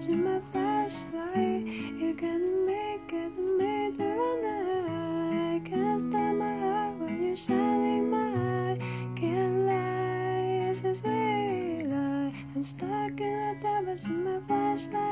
touching my flashlight. you can make it the middle of the night. Can't stop my heart when you're shining my eye. Can't lie, it's a sweet lie. I'm stuck in a darkness with my flashlight.